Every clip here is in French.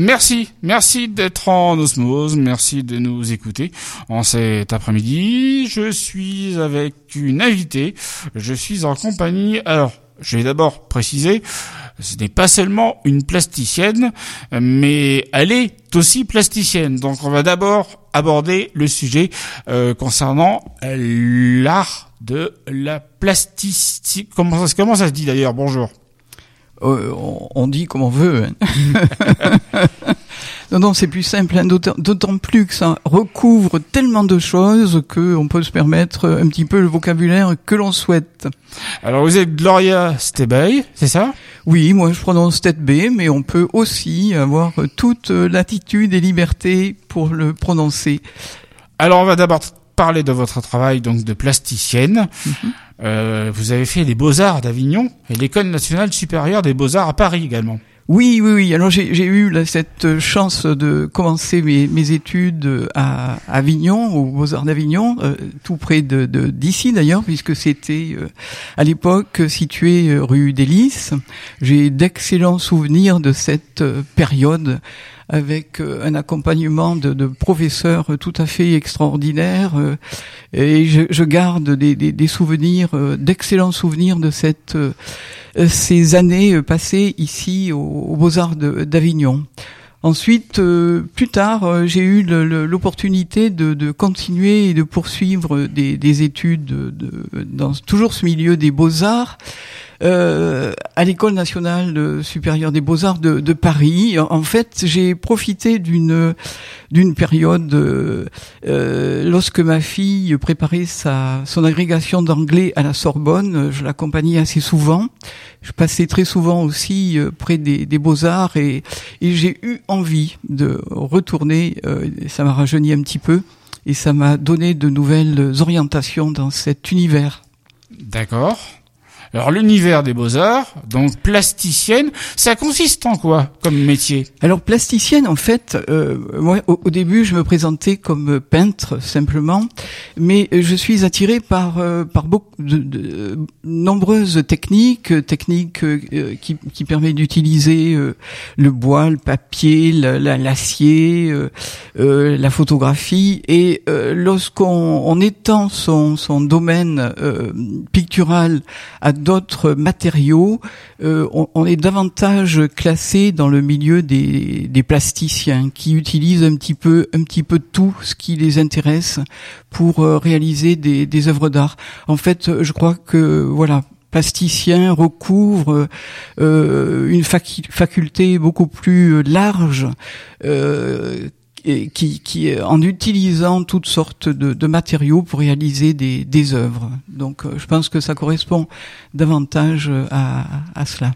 Merci, merci d'être en osmose, merci de nous écouter en cet après-midi. Je suis avec une invitée, je suis en compagnie, alors je vais d'abord préciser, ce n'est pas seulement une plasticienne, mais elle est aussi plasticienne. Donc on va d'abord aborder le sujet euh, concernant l'art de la plasticité. Comment, comment ça se dit d'ailleurs? Bonjour. Euh, on dit comme on veut. Hein. non, non, c'est plus simple, hein, d'autant plus que ça recouvre tellement de choses qu'on peut se permettre un petit peu le vocabulaire que l'on souhaite. Alors vous êtes Gloria Stebay, c'est ça? Oui, moi je prononce Stebay, mais on peut aussi avoir toute latitude et liberté pour le prononcer. Alors on va d'abord parler de votre travail donc de plasticienne. Mhm. Euh, vous avez fait les Beaux-Arts d'Avignon et l'École nationale supérieure des Beaux-Arts à Paris également. Oui, oui, oui. Alors j'ai eu cette chance de commencer mes, études à Avignon, aux Beaux-Arts d'Avignon, euh, tout près de d'ici d'ailleurs, puisque c'était euh, à l'époque situé rue des J'ai d'excellents souvenirs de cette période avec euh, un accompagnement de, de, professeurs tout à fait extraordinaires. Euh, et je, je garde des, des, des souvenirs, euh, d'excellents souvenirs de cette, ces années passées ici aux, Beaux-Arts d'Avignon. Ensuite, plus tard, j'ai eu l'opportunité de, de, continuer et de poursuivre des, des études de, dans toujours ce milieu des beaux-arts euh, à l'école nationale supérieure des beaux-arts de, de, Paris. En fait, j'ai profité d'une d'une période euh, euh, lorsque ma fille préparait sa son agrégation d'anglais à la Sorbonne. Je l'accompagnais assez souvent. Je passais très souvent aussi euh, près des, des beaux-arts et, et j'ai eu envie de retourner. ça m'a rajeuni un petit peu et ça m'a donné de nouvelles orientations dans cet univers. D'accord. Alors l'univers des beaux-arts, donc plasticienne, ça consiste en quoi comme métier? Alors plasticienne, en fait, euh, moi au, début je me présentais comme peintre simplement, mais je suis attiré par euh, par beaucoup de, nombreuses techniques, techniques euh, qui, qui permettent d'utiliser le bois, le papier, l'acier, la, la, photographie, et lorsqu'on on étend son son domaine pictural à d'autres matériaux, euh, on, est davantage classé dans le milieu des, plasticiens qui utilisent un petit peu, un petit peu tout ce qui les intéresse pour euh, réaliser des, œuvres d'art. En fait, je crois que voilà, plasticien recouvre euh, une faculté beaucoup plus large qui, qui, en utilisant toutes sortes de, de matériaux pour réaliser des, des œuvres. Donc, euh, je pense que ça correspond davantage à, à cela.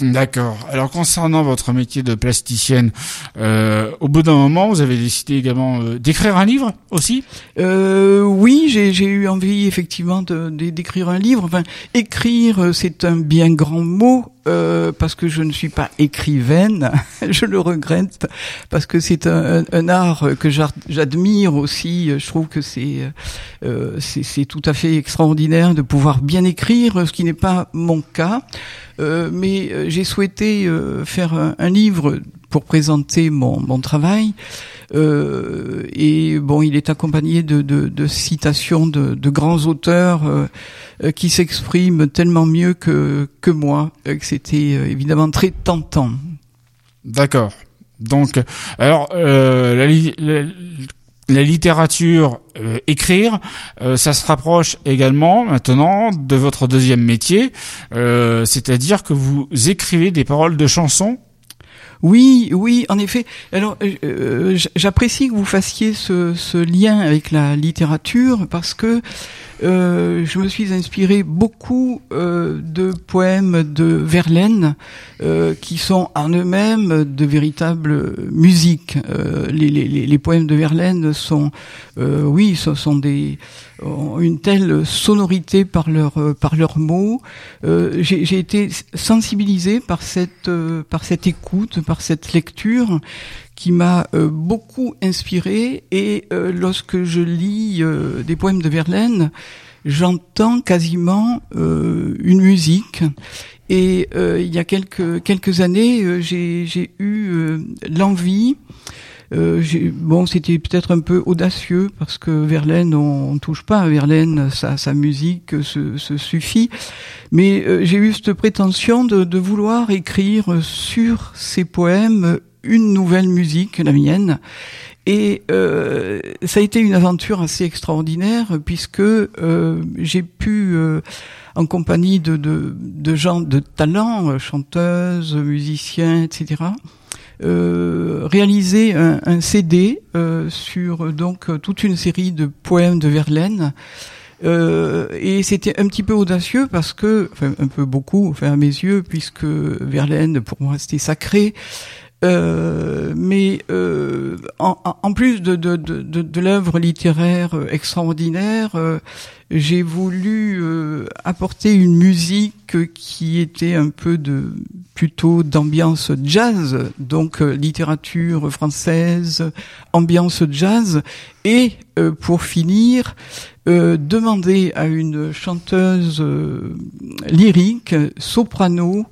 D'accord. Alors concernant votre métier de plasticienne, euh, au bout d'un moment, vous avez décidé également euh, d'écrire un livre aussi? Euh, Oui, j'ai eu envie effectivement d'écrire un livre. Enfin, écrire, euh, c'est un bien grand mot. Euh, parce que je ne suis pas écrivaine, je le regrette, parce que c'est un, art que j'admire aussi. Je trouve que c'est euh, c'est tout à fait extraordinaire de pouvoir bien écrire, ce qui n'est pas mon cas. Euh, mais euh, j'ai souhaité euh, faire un, livre pour présenter mon, mon travail. Euh, et bon, il est accompagné de, de, citations de, de, grands auteurs qui s'expriment tellement mieux que, que moi, que c'était évidemment très tentant. D'accord. Donc, alors, la, la, littérature, euh, écrire, euh, ça se rapproche également maintenant de votre deuxième métier, euh, c'est-à-dire que vous écrivez des paroles de chansons. Oui, oui, en effet. Alors, j'apprécie que vous fassiez ce, lien avec la littérature parce que euh, je me suis inspiré beaucoup euh, de poèmes de Verlaine euh, qui sont en eux-mêmes de véritables musiques. Les, les, les, poèmes de Verlaine sont, oui, ce sont des une telle sonorité par leurs par leurs mots. J'ai été sensibilisé par cette par cette écoute, par cette lecture qui m'a beaucoup inspiré. Et lorsque je lis des poèmes de Verlaine, j'entends quasiment une musique. Et il y a quelques quelques années, j'ai eu l'envie euh, bon, c'était peut-être un peu audacieux parce que Verlaine, on, on touche pas à Verlaine, sa, sa musique se, se, suffit. Mais euh, j'ai eu cette prétention de, de, vouloir écrire sur ces poèmes une nouvelle musique, la mienne. Et euh, ça a été une aventure assez extraordinaire puisque euh, j'ai pu, euh, en compagnie de, de, de, gens de talent, chanteuses, musiciens, etc., euh, un, CD euh, sur donc toute une série de poèmes de Verlaine. Euh, et c'était un petit peu audacieux parce que, enfin un peu beaucoup, enfin à mes yeux, puisque Verlaine pour moi c'était sacré. Euh, mais euh, en, plus de, de, de, l'œuvre littéraire extraordinaire, euh, j'ai voulu euh, apporter une musique qui était un peu de plutôt d'ambiance jazz, donc euh, littérature française, ambiance jazz, et euh, pour finir, demander à une chanteuse lyrique, soprano,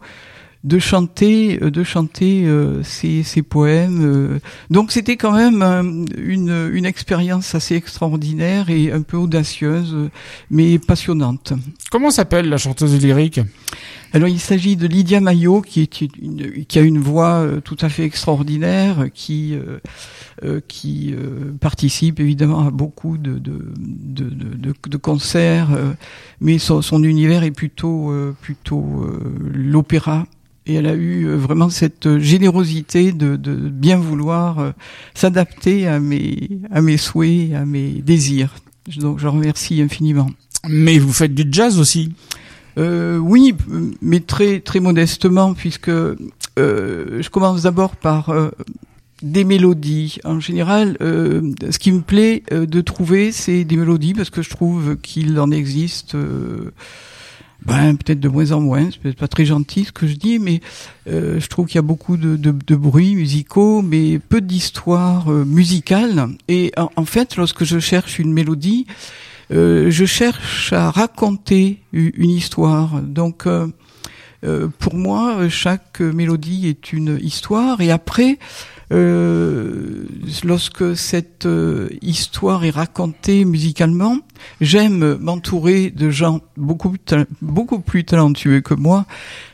de chanter euh, de chanter euh, ces, ces, poèmes. Euh. donc c'était quand même une, une expérience assez extraordinaire et un peu audacieuse mais passionnante. Comment s'appelle la chanteuse lyrique? Alors il s'agit de Lydia Maillot qui est une, qui a une voix tout à fait extraordinaire qui euh, qui euh, participe évidemment à beaucoup de de, de, de, de concerts mais son, son, univers est plutôt plutôt l'opéra et elle a eu euh, vraiment cette générosité de, de bien vouloir euh, s'adapter à mes, à mes souhaits, à mes désirs. Donc je remercie infiniment. Mais vous faites du jazz aussi euh, Oui, mais très très modestement, puisque euh, je commence d'abord par euh, des mélodies. En général, euh, ce qui me plaît de trouver, c'est des mélodies, parce que je trouve qu'il en existe ben, peut-être de moins en moins, c'est peut-être pas très gentil ce que je dis, mais euh, je trouve qu'il y a beaucoup de, de, de bruits musicaux, mais peu d'histoires euh, musicales. Et en, fait, lorsque je cherche une mélodie, euh, je cherche à raconter une histoire. Donc, euh, euh, pour moi, chaque mélodie est une histoire. Et après, lorsque cette histoire est racontée musicalement, j'aime m'entourer de gens beaucoup, beaucoup plus talentueux que moi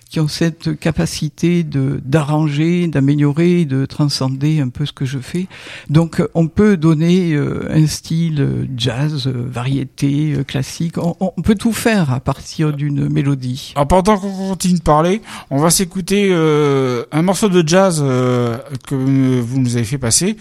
qui ont cette capacité de d'arranger, d'améliorer, de transcender un peu ce que je fais. Donc on peut donner euh, un style euh, jazz, euh, variété, classique. On, on, peut tout faire à partir d'une mélodie. Alors pendant qu'on continue de parler, on va s'écouter euh, un morceau de jazz euh, que vous nous avez fait passer,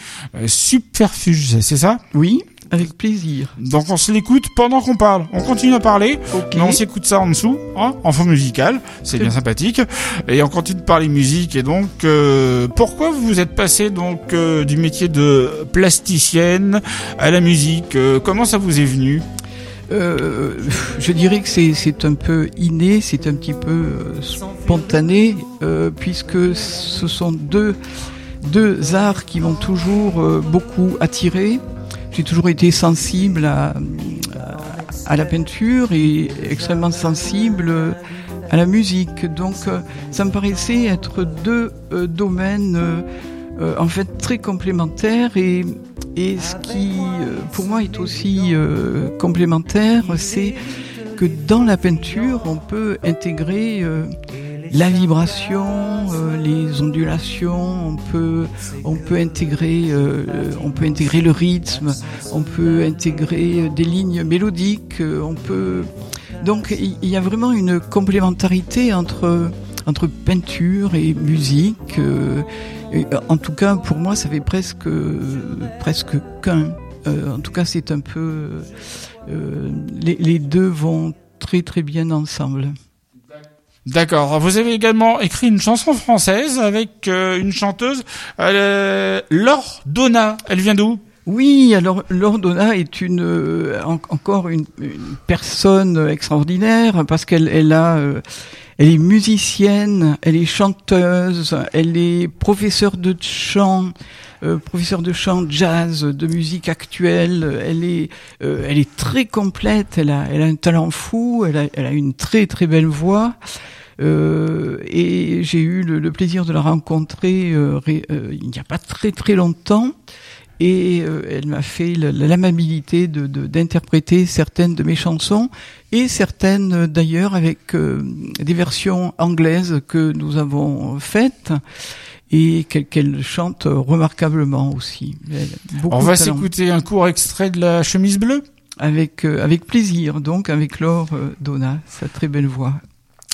Superfuge, c'est ça? Oui. Avec plaisir. Donc on se l'écoute pendant qu'on parle. On continue à parler, mais on s'écoute ça en dessous, hein, en fond musical. C'est bien sympathique. Et on continue de parler musique. Et donc, euh, pourquoi vous êtes passé donc euh, du métier de plasticienne à la musique euh, Comment ça vous est venu? Euh, je dirais que c'est un peu inné, c'est un petit peu euh, spontané, euh, puisque ce sont deux, deux arts qui m'ont toujours beaucoup attiré j'ai toujours été sensible à, la peinture et extrêmement sensible à la musique. Donc euh, ça me paraissait être deux euh, domaines euh, en fait très complémentaires et ce qui pour moi est aussi complémentaire, c'est que dans la peinture on peut intégrer la vibration, euh, les ondulations, on peut, on peut intégrer, euh, on peut intégrer le rythme, on peut intégrer des lignes mélodiques, euh, on peut. Donc il y a vraiment une complémentarité entre entre peinture et musique. en tout cas, pour moi, ça fait presque presque qu'un. en tout cas, c'est un peu les deux vont très très bien ensemble. D'accord. Vous avez également écrit une chanson française avec euh, une chanteuse, euh, Laure Donna. Elle vient d'où? Oui, alors Laure Donna est une euh, encore une, une, personne extraordinaire parce qu'elle elle a euh, elle est musicienne, elle est chanteuse, elle est professeure de chant, euh, professeure de chant jazz, de musique actuelle. Elle est, euh, elle est très complète. Elle a, elle a un talent fou. Elle a, elle a une très très belle voix. Euh, et j'ai eu le, le, plaisir de la rencontrer euh, euh, il n'y a pas très très longtemps et euh, elle m'a fait l'amabilité de d'interpréter certaines de mes chansons et certaines d'ailleurs avec euh, des versions anglaises que nous avons faites et qu'elle chante remarquablement aussi. On va s'écouter un court extrait de la chemise bleue avec euh, avec plaisir donc avec Laure Donna, sa très belle voix.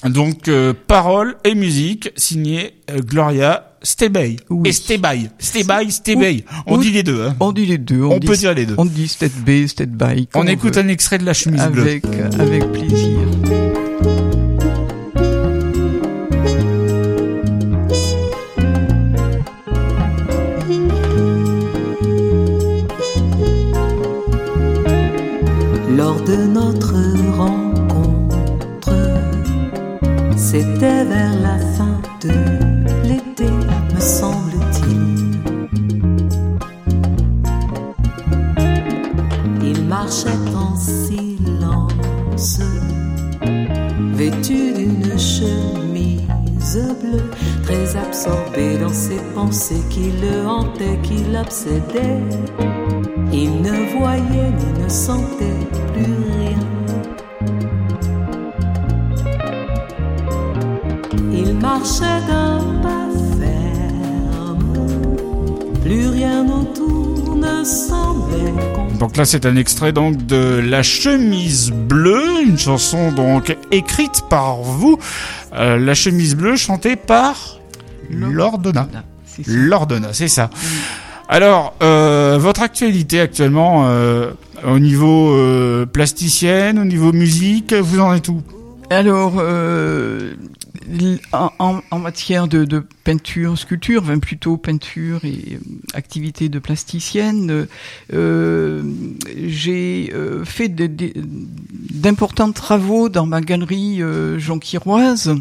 Donc paroles et musique signée Gloria Stebay. Oui. Et Stebay. Stebay, Stebay. On dit les deux. Hein. On dit les deux. On, peut dire les deux. On dit Stebay, Stebay. On, on écoute un extrait de la chemise avec, bleue. Avec plaisir. Très absorbé dans ses pensées qui le hantaient, qui l'obsédaient. Il ne voyait ni ne sentait plus rien. Il marchait d'un donc là, c'est un extrait donc de La chemise bleue, une chanson donc écrite par vous. Euh, la chemise bleue chantée par Lordona. Lordona, c'est ça. Alors, euh, votre actualité actuellement euh, au niveau euh, plasticienne, au niveau musique, vous en êtes où? Alors, euh, en, en, matière de, de, peinture, sculpture, enfin plutôt peinture et euh, activité de plasticienne, euh, j'ai euh, fait d'importants travaux dans ma galerie euh, jonquiroise.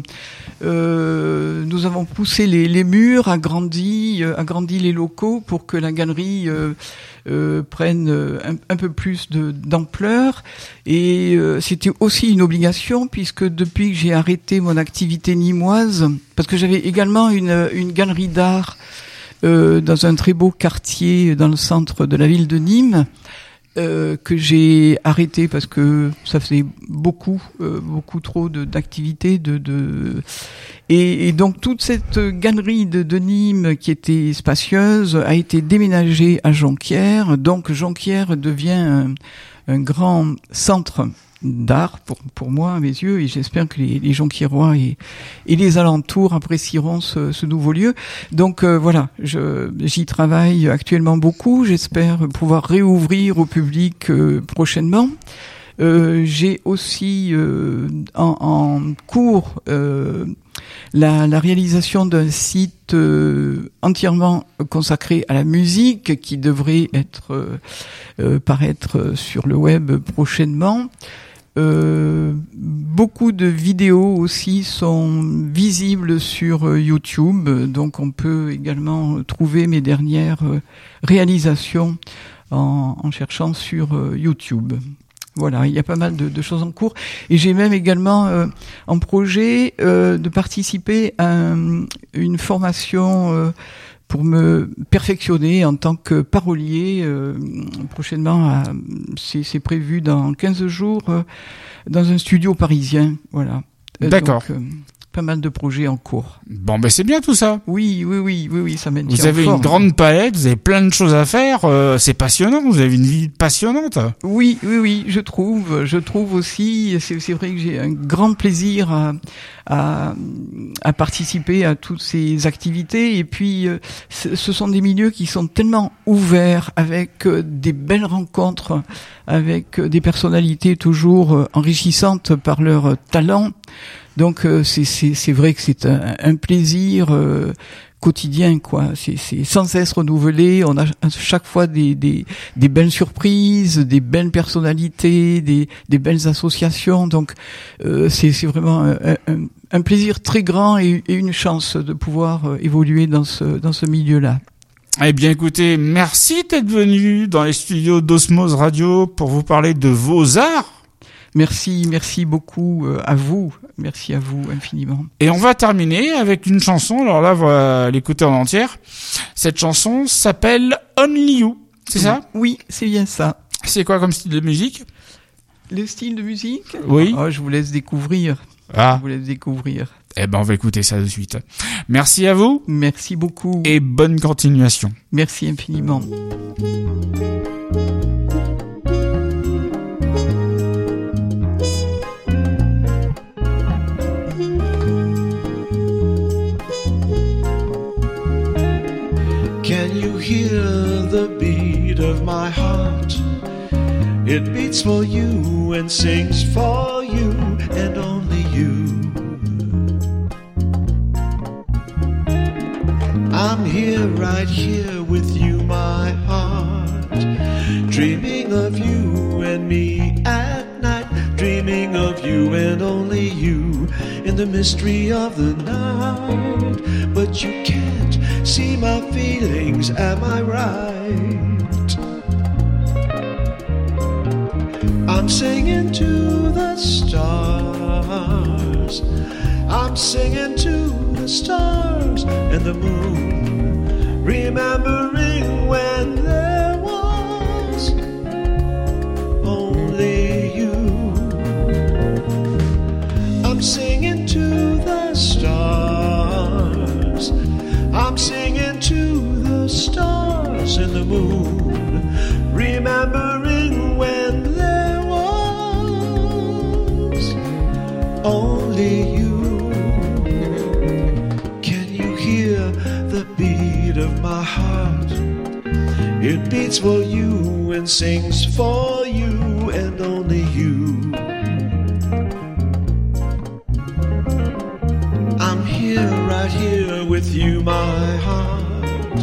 Euh, nous avons poussé les, les, murs, agrandi, agrandi les locaux pour que la galerie prennent euh, un, peu plus d'ampleur. Et euh, c'était aussi une obligation puisque depuis que j'ai arrêté mon activité nimoise, parce que j'avais également une galerie d'art dans un très beau quartier dans le centre de la ville de Nîmes. Euh, que j'ai arrêté parce que ça faisait beaucoup, euh, beaucoup trop d'activités, Et, donc toute cette galerie de, de, Nîmes qui était spacieuse a été déménagée à Jonquière. Donc Jonquière devient un grand centre d'art pour, pour moi à mes yeux et j'espère que les, les gens qui et, et les alentours apprécieront ce, ce nouveau lieu. Donc euh, voilà, j'y travaille actuellement beaucoup. J'espère pouvoir réouvrir au public euh, prochainement. Euh, J'ai aussi euh, en, en, cours la, la, réalisation d'un site entièrement consacré à la musique qui devrait être paraître sur le web prochainement. Euh, beaucoup de vidéos aussi sont visibles sur euh, YouTube, donc on peut également trouver mes dernières euh, réalisations en, cherchant sur YouTube. Voilà, il y a pas mal de, de choses en cours. Et j'ai même également euh, en projet euh, de participer à une formation pour me perfectionner en tant que parolier. Euh, prochainement, c'est prévu dans 15 jours euh, dans un studio parisien. Voilà. Euh, D'accord pas mal de projets en cours. Bon, ben c'est bien tout ça. Oui, oui, oui, oui, oui, ça mène. Vous avez une grande palette, vous avez plein de choses à faire. Euh, c'est passionnant. Vous avez une vie passionnante. Oui, oui, oui, je trouve. Je trouve aussi. C'est vrai que j'ai un grand plaisir à, à, à, participer à toutes ces activités. Et puis, euh, ce sont des milieux qui sont tellement ouverts, avec euh, des belles rencontres, avec des personnalités toujours enrichissantes par leur talent. Donc euh, c'est vrai que c'est un, un, plaisir euh, quotidien, quoi. C'est sans cesse renouvelé. On a chaque fois des, des, des belles surprises, des belles personnalités, des, des belles associations. Donc, euh, c'est vraiment un, un, plaisir très grand et, et, une chance de pouvoir euh, évoluer dans ce, dans ce milieu-là. Eh bien écoutez, merci d'être venu dans les studios d'Osmose Radio pour vous parler de vos arts. Merci, merci beaucoup euh, à vous. Merci à vous infiniment. Et on va terminer avec une chanson. Alors là, on va l'écouter en entière. Cette chanson s'appelle Only You. C'est ça? Oui, c'est bien ça. C'est quoi comme style de musique? Le style de musique? Oui. Oh, je vous laisse découvrir. Ah. Je vous laisse découvrir. Eh ben, on va écouter ça de suite. Merci à vous. Merci beaucoup. Et bonne continuation. Merci infiniment. For you and sings for you and only you. I'm here, right here with you, my heart. Dreaming of you and me at night. Dreaming of you and only you in the mystery of the night. But you can't see my feelings, am I right? I'm singing to the stars. I'm singing to the stars and the moon, remembering when there was only you. I'm singing to the stars. I'm singing to the stars and the moon, beats for you and sings for you and only you. I'm here, right here with you, my heart.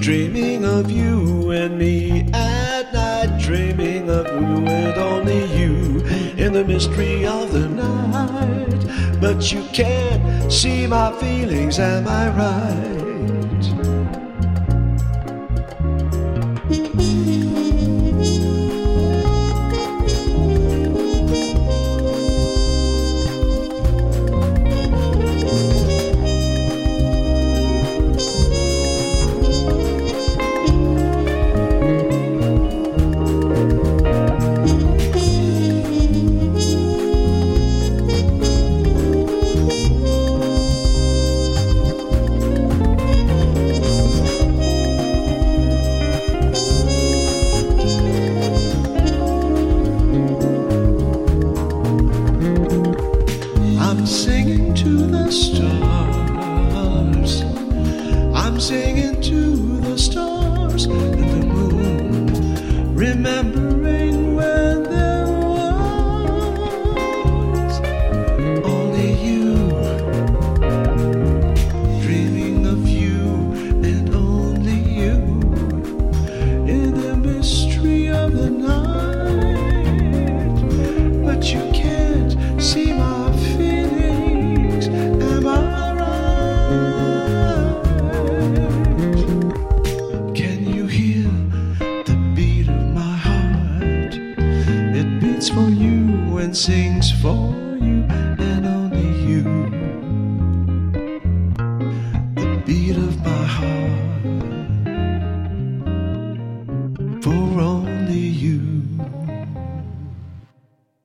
Dreaming of you and me at night. Dreaming of you and only you in the mystery of the night. But you can't see my feelings, am I right?